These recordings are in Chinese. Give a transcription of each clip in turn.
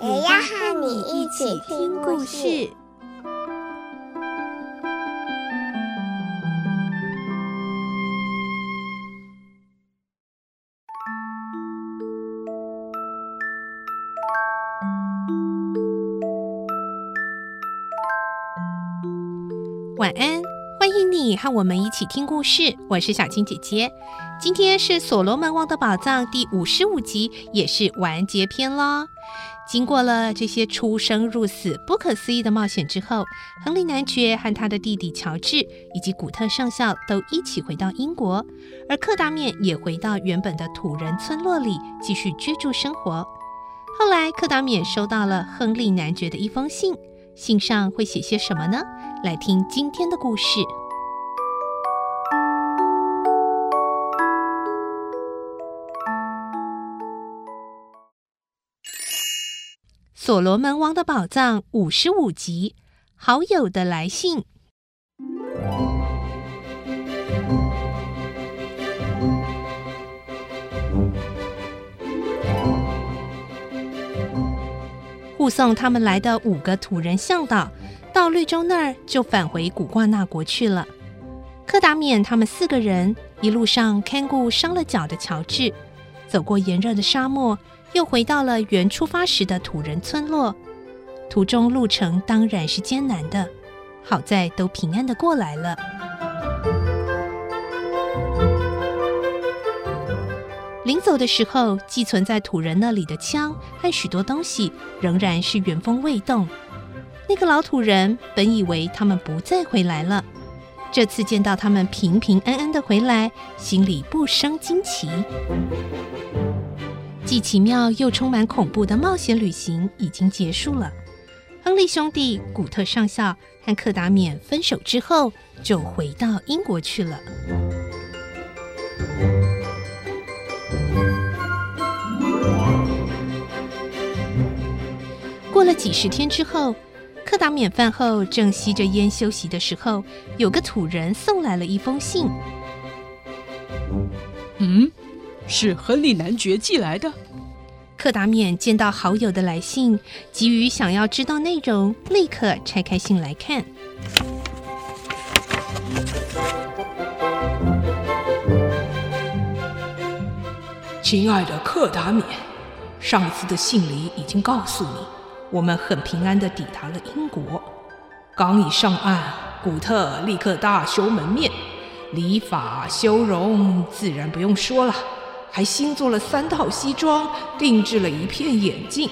也要和你一起听故事。晚安，欢迎你和我们一起听故事。我是小青姐姐，今天是《所罗门王的宝藏》第五十五集，也是完结篇喽。经过了这些出生入死、不可思议的冒险之后，亨利男爵和他的弟弟乔治以及古特上校都一起回到英国，而克达冕也回到原本的土人村落里继续居住生活。后来，克达冕收到了亨利男爵的一封信。信上会写些什么呢？来听今天的故事，《所罗门王的宝藏》五十五集，好友的来信。护送他们来的五个土人向导，到绿洲那儿就返回古挂纳国去了。柯达冕他们四个人一路上看顾伤了脚的乔治，走过炎热的沙漠，又回到了原出发时的土人村落。途中路程当然是艰难的，好在都平安的过来了。临走的时候，寄存在土人那里的枪和许多东西仍然是原封未动。那个老土人本以为他们不再回来了，这次见到他们平平安安的回来，心里不生惊奇。既奇妙又充满恐怖的冒险旅行已经结束了。亨利兄弟、古特上校和克达冕分手之后，就回到英国去了。过了几十天之后，克达冕饭后正吸着烟休息的时候，有个土人送来了一封信。嗯，是亨利男爵寄来的。克达冕见到好友的来信，急于想要知道内容，立刻拆开信来看。亲爱的克达冕，上次的信里已经告诉你。我们很平安的抵达了英国。刚一上岸，古特立刻大修门面，礼法修容，自然不用说了，还新做了三套西装，定制了一片眼镜，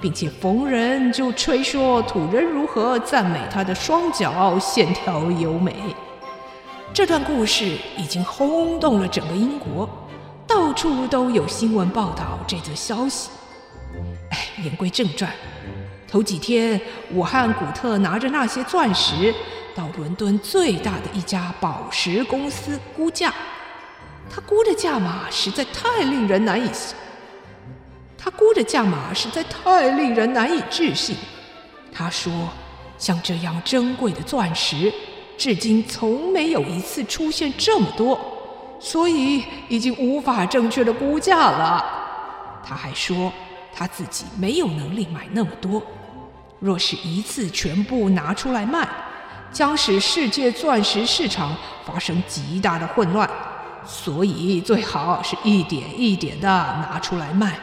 并且逢人就吹说土人如何赞美他的双脚线条优美。这段故事已经轰动了整个英国，到处都有新闻报道这则消息。哎，言归正传。头几天，武汉古特拿着那些钻石到伦敦最大的一家宝石公司估价，他估的价码实在太令人难以，他估的价码实在太令人难以置信。他说，像这样珍贵的钻石，至今从没有一次出现这么多，所以已经无法正确的估价了。他还说，他自己没有能力买那么多。若是一次全部拿出来卖，将使世界钻石市场发生极大的混乱，所以最好是一点一点的拿出来卖。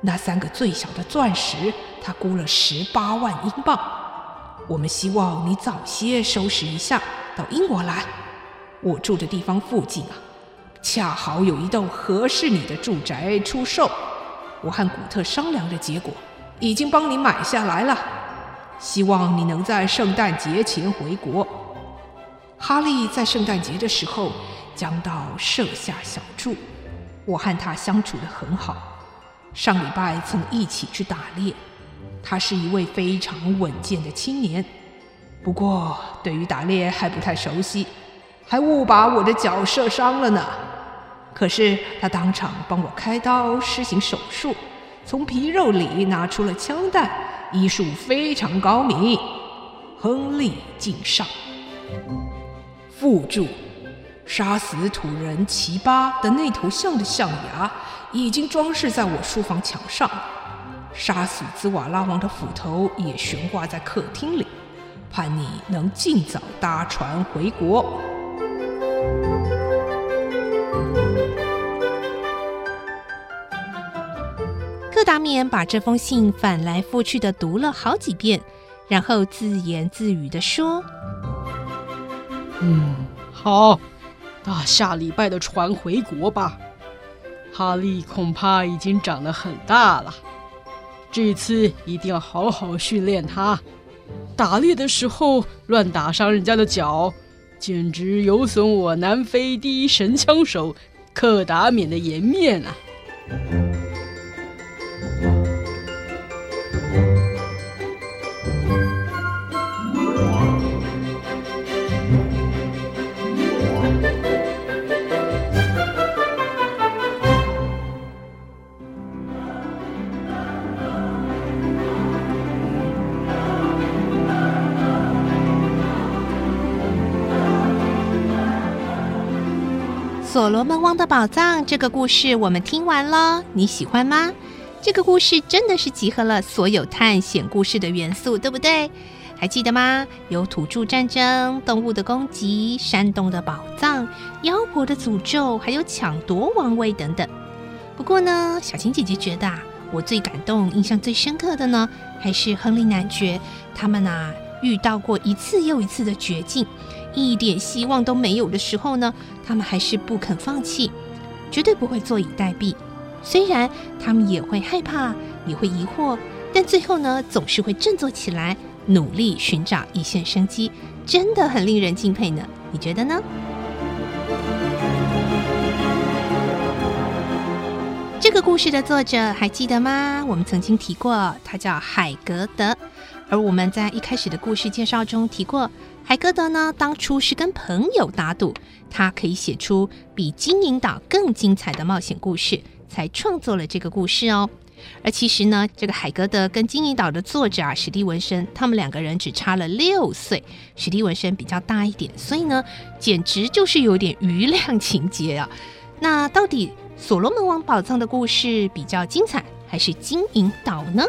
那三个最小的钻石，他估了十八万英镑。我们希望你早些收拾一下，到英国来。我住的地方附近啊，恰好有一栋合适你的住宅出售。我和古特商量的结果。已经帮你买下来了，希望你能在圣诞节前回国。哈利在圣诞节的时候将到舍下小住，我和他相处得很好。上礼拜曾一起去打猎，他是一位非常稳健的青年，不过对于打猎还不太熟悉，还误把我的脚射伤了呢。可是他当场帮我开刀施行手术，从皮肉里拿出了枪弹，医术非常高明。亨利敬上。附注。杀死土人齐巴的那头象的象牙已经装饰在我书房墙上，杀死兹瓦拉王的斧头也悬挂在客厅里，盼你能尽早搭船回国。克达缅把这封信翻来覆去的读了好几遍，然后自言自语的说：“嗯，好。”那下礼拜的船回国吧，哈利恐怕已经长得很大了，这次一定要好好训练他。打猎的时候乱打伤人家的脚，简直有损我南非第一神枪手克达缅的颜面啊！所罗门王的宝藏这个故事我们听完了，你喜欢吗？这个故事真的是集合了所有探险故事的元素，对不对？还记得吗？有土著战争、动物的攻击、山洞的宝藏、妖婆的诅咒，还有抢夺王位等等。不过呢，小青姐姐觉得啊，我最感动、印象最深刻的呢，还是亨利男爵他们啊遇到过一次又一次的绝境。一点希望都没有的时候呢，他们还是不肯放弃，绝对不会坐以待毙。虽然他们也会害怕，也会疑惑，但最后呢，总是会振作起来，努力寻找一线生机，真的很令人敬佩呢。你觉得呢？这个故事的作者还记得吗？我们曾经提过，他叫海格德，而我们在一开始的故事介绍中提过。海格德呢，当初是跟朋友打赌，他可以写出比《金银岛》更精彩的冒险故事，才创作了这个故事哦。而其实呢，这个海格德跟《金银岛》的作者啊，史蒂文森，他们两个人只差了六岁，史蒂文森比较大一点，所以呢，简直就是有点余量情节啊。那到底所罗门王宝藏的故事比较精彩，还是《金银岛》呢？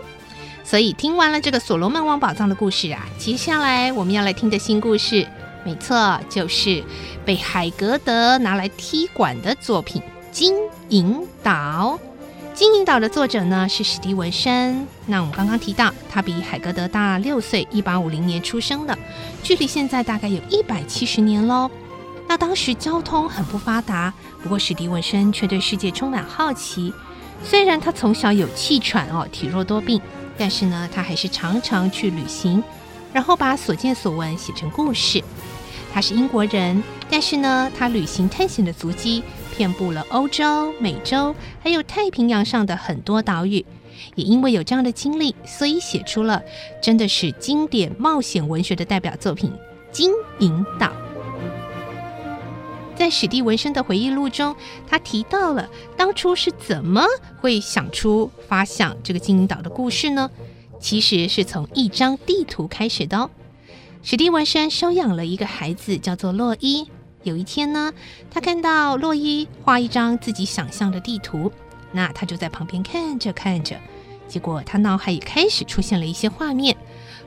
所以听完了这个所罗门王宝藏的故事啊，接下来我们要来听的新故事，没错，就是被海格德拿来踢馆的作品《金银岛》。《金银岛》的作者呢是史蒂文森。那我们刚刚提到，他比海格德大六岁，一八五零年出生的，距离现在大概有一百七十年喽。那当时交通很不发达，不过史蒂文森却对世界充满好奇。虽然他从小有气喘哦，体弱多病。但是呢，他还是常常去旅行，然后把所见所闻写成故事。他是英国人，但是呢，他旅行探险的足迹遍布了欧洲、美洲，还有太平洋上的很多岛屿。也因为有这样的经历，所以写出了真的是经典冒险文学的代表作品《金银岛》。在史蒂文森的回忆录中，他提到了当初是怎么会想出发想这个金银岛的故事呢？其实是从一张地图开始的哦。史蒂文森收养了一个孩子，叫做洛伊。有一天呢，他看到洛伊画一张自己想象的地图，那他就在旁边看着看着，结果他脑海里开始出现了一些画面：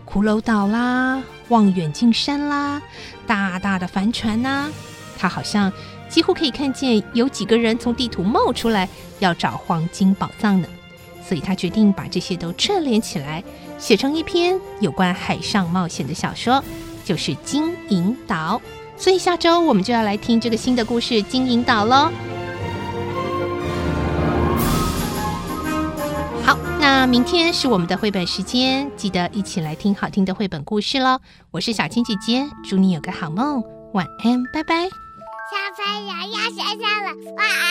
骷髅岛啦，望远镜山啦，大大的帆船呐、他好像几乎可以看见有几个人从地图冒出来要找黄金宝藏呢，所以他决定把这些都串联起来，写成一篇有关海上冒险的小说，就是《金银岛》。所以下周我们就要来听这个新的故事《金银岛》喽。好，那明天是我们的绘本时间，记得一起来听好听的绘本故事喽。我是小青姐姐，祝你有个好梦，晚安，拜拜。小朋友要睡觉了，晚安。